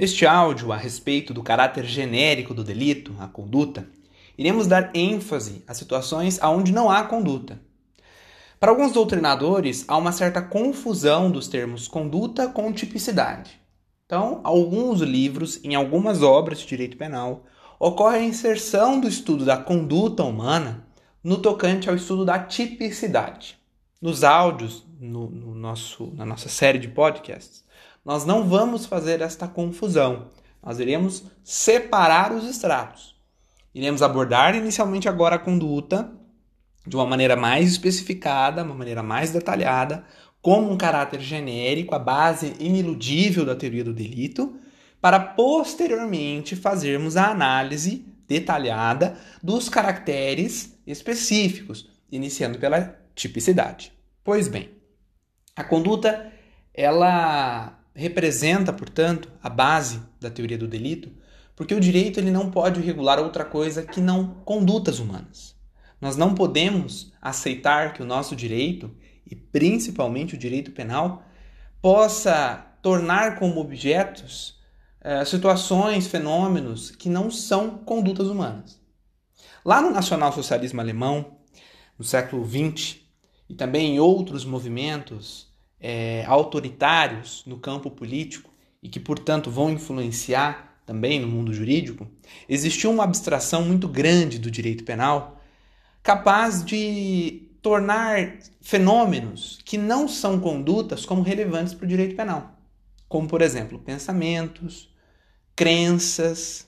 Neste áudio, a respeito do caráter genérico do delito, a conduta, iremos dar ênfase a situações onde não há conduta. Para alguns doutrinadores, há uma certa confusão dos termos conduta com tipicidade. Então, alguns livros, em algumas obras de direito penal, ocorre a inserção do estudo da conduta humana no tocante ao estudo da tipicidade. Nos áudios, no, no nosso, na nossa série de podcasts, nós não vamos fazer esta confusão. Nós iremos separar os estratos. Iremos abordar inicialmente agora a conduta de uma maneira mais especificada, uma maneira mais detalhada, como um caráter genérico, a base iniludível da teoria do delito, para posteriormente fazermos a análise detalhada dos caracteres específicos, iniciando pela tipicidade. Pois bem, a conduta ela representa, portanto, a base da teoria do delito, porque o direito ele não pode regular outra coisa que não condutas humanas. Nós não podemos aceitar que o nosso direito, e principalmente o direito penal, possa tornar como objetos eh, situações, fenômenos que não são condutas humanas. Lá no nacionalsocialismo alemão, no século XX, e também em outros movimentos é, autoritários no campo político e que, portanto, vão influenciar também no mundo jurídico, existiu uma abstração muito grande do direito penal capaz de tornar fenômenos que não são condutas como relevantes para o direito penal, como, por exemplo, pensamentos, crenças.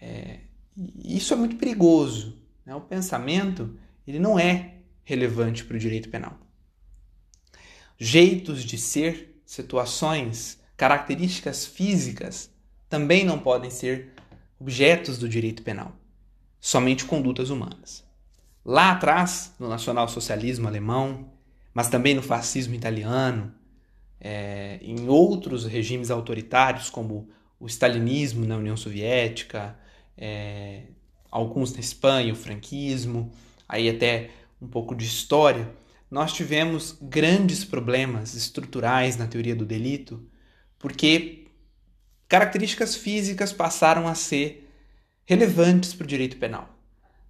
É, isso é muito perigoso. Né? O pensamento ele não é relevante para o direito penal jeitos de ser, situações, características físicas também não podem ser objetos do direito penal, somente condutas humanas. Lá atrás, no nacionalsocialismo alemão, mas também no fascismo italiano, é, em outros regimes autoritários, como o stalinismo na União Soviética, é, alguns na Espanha, o franquismo, aí até um pouco de história, nós tivemos grandes problemas estruturais na teoria do delito, porque características físicas passaram a ser relevantes para o direito penal.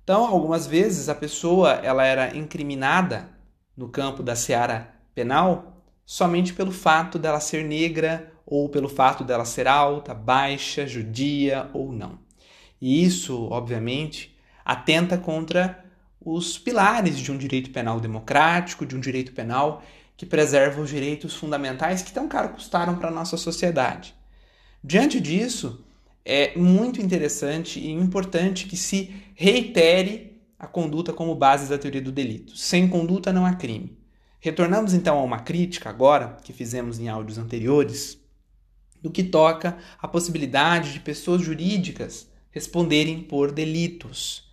Então, algumas vezes a pessoa ela era incriminada no campo da seara penal somente pelo fato dela ser negra ou pelo fato dela ser alta, baixa, judia ou não. E isso, obviamente, atenta contra os pilares de um direito penal democrático, de um direito penal que preserva os direitos fundamentais que tão caro custaram para a nossa sociedade. Diante disso, é muito interessante e importante que se reitere a conduta como base da teoria do delito. Sem conduta não há crime. Retornamos então a uma crítica agora, que fizemos em áudios anteriores, do que toca à possibilidade de pessoas jurídicas responderem por delitos.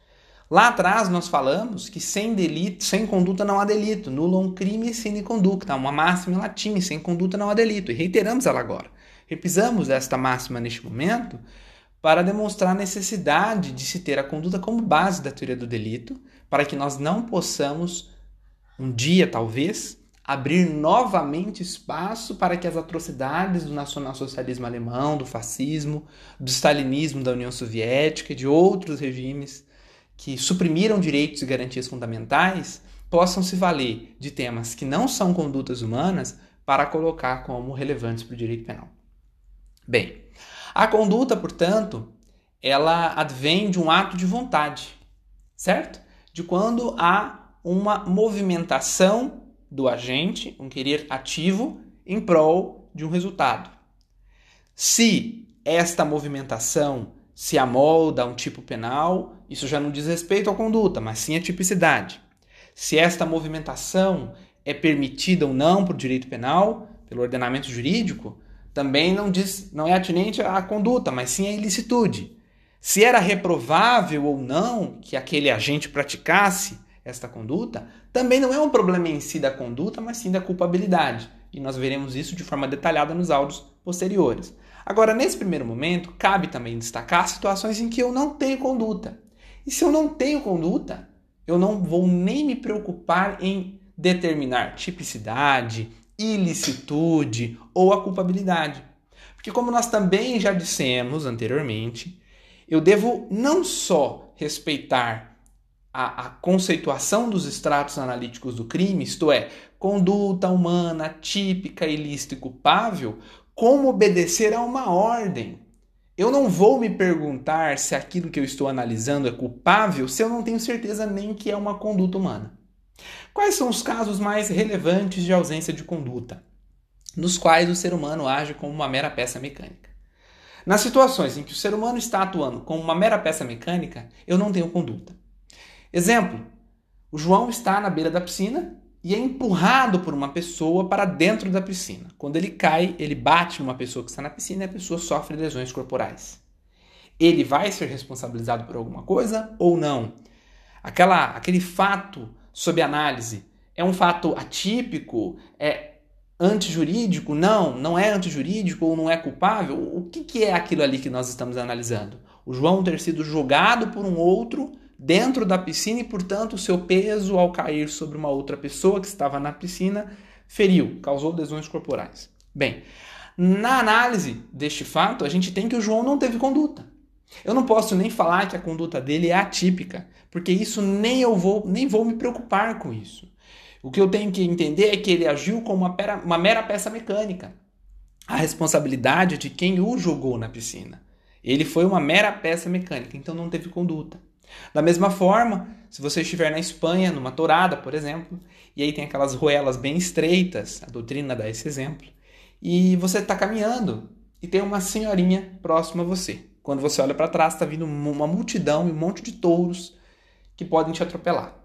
Lá atrás nós falamos que sem delito, sem conduta não há delito, nulo crime sem conduta, uma máxima em latim, sem conduta não há delito, e reiteramos ela agora. Repisamos esta máxima neste momento para demonstrar a necessidade de se ter a conduta como base da teoria do delito, para que nós não possamos, um dia talvez, abrir novamente espaço para que as atrocidades do nacionalsocialismo alemão, do fascismo, do stalinismo da União Soviética e de outros regimes que suprimiram direitos e garantias fundamentais possam se valer de temas que não são condutas humanas para colocar como relevantes para o direito penal. Bem, a conduta, portanto, ela advém de um ato de vontade, certo? De quando há uma movimentação do agente, um querer ativo, em prol de um resultado. Se esta movimentação se amolda a um tipo penal, isso já não diz respeito à conduta, mas sim à tipicidade. Se esta movimentação é permitida ou não por direito penal, pelo ordenamento jurídico, também não diz, não é atinente à conduta, mas sim à ilicitude. Se era reprovável ou não que aquele agente praticasse esta conduta, também não é um problema em si da conduta, mas sim da culpabilidade. E nós veremos isso de forma detalhada nos áudios posteriores. Agora, nesse primeiro momento, cabe também destacar situações em que eu não tenho conduta. E se eu não tenho conduta, eu não vou nem me preocupar em determinar tipicidade, ilicitude ou a culpabilidade. Porque, como nós também já dissemos anteriormente, eu devo não só respeitar a, a, conceituação dos estratos analíticos do crime, isto é, conduta humana típica, ilícita e culpável, como obedecer a uma ordem. Eu não vou me perguntar se aquilo que eu estou analisando é culpável se eu não tenho certeza nem que é uma conduta humana. Quais são os casos mais relevantes de ausência de conduta? nos quais o ser humano age como uma mera peça mecânica. Nas situações em que o ser humano está atuando como uma mera peça mecânica, eu não tenho conduta. Exemplo: o João está na beira da piscina e é empurrado por uma pessoa para dentro da piscina. Quando ele cai, ele bate numa pessoa que está na piscina e a pessoa sofre lesões corporais. Ele vai ser responsabilizado por alguma coisa ou não? Aquela, aquele fato sob análise é um fato atípico? É antijurídico? Não, não é antijurídico ou não é culpável? O que, que é aquilo ali que nós estamos analisando? O João ter sido jogado por um outro dentro da piscina e, portanto, o seu peso ao cair sobre uma outra pessoa que estava na piscina feriu, causou lesões corporais. Bem, na análise deste fato, a gente tem que o João não teve conduta. Eu não posso nem falar que a conduta dele é atípica, porque isso nem eu vou, nem vou me preocupar com isso. O que eu tenho que entender é que ele agiu como uma, pera, uma mera peça mecânica. A responsabilidade é de quem o jogou na piscina. Ele foi uma mera peça mecânica, então não teve conduta. Da mesma forma, se você estiver na Espanha, numa torada, por exemplo, e aí tem aquelas ruelas bem estreitas, a doutrina dá esse exemplo, e você está caminhando e tem uma senhorinha próxima a você. Quando você olha para trás, está vindo uma multidão e um monte de touros que podem te atropelar.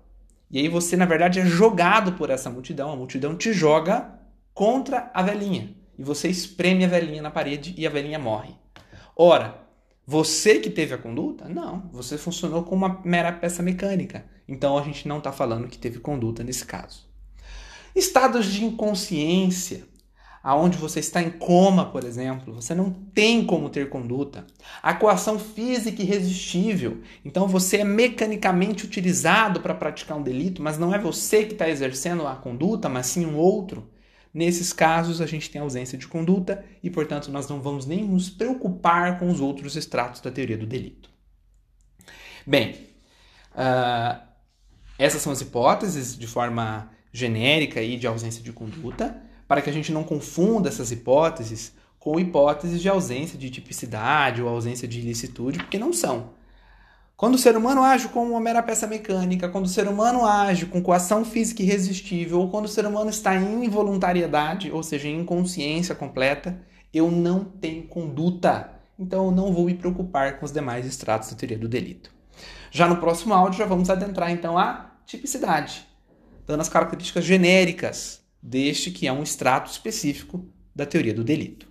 E aí você, na verdade, é jogado por essa multidão. A multidão te joga contra a velhinha. E você espreme a velhinha na parede e a velhinha morre. Ora, você que teve a conduta? Não, você funcionou como uma mera peça mecânica. Então a gente não está falando que teve conduta nesse caso. Estados de inconsciência aonde você está em coma, por exemplo, você não tem como ter conduta. A coação física irresistível, então você é mecanicamente utilizado para praticar um delito, mas não é você que está exercendo a conduta, mas sim um outro. Nesses casos, a gente tem ausência de conduta e, portanto, nós não vamos nem nos preocupar com os outros estratos da teoria do delito. Bem, uh, essas são as hipóteses de forma genérica aí de ausência de conduta para que a gente não confunda essas hipóteses com hipóteses de ausência de tipicidade ou ausência de ilicitude, porque não são. Quando o ser humano age como uma mera peça mecânica, quando o ser humano age com coação física irresistível, ou quando o ser humano está em involuntariedade, ou seja, em inconsciência completa, eu não tenho conduta. Então eu não vou me preocupar com os demais estratos da teoria do delito. Já no próximo áudio já vamos adentrar então a tipicidade, dando as características genéricas deste que é um extrato específico da teoria do delito.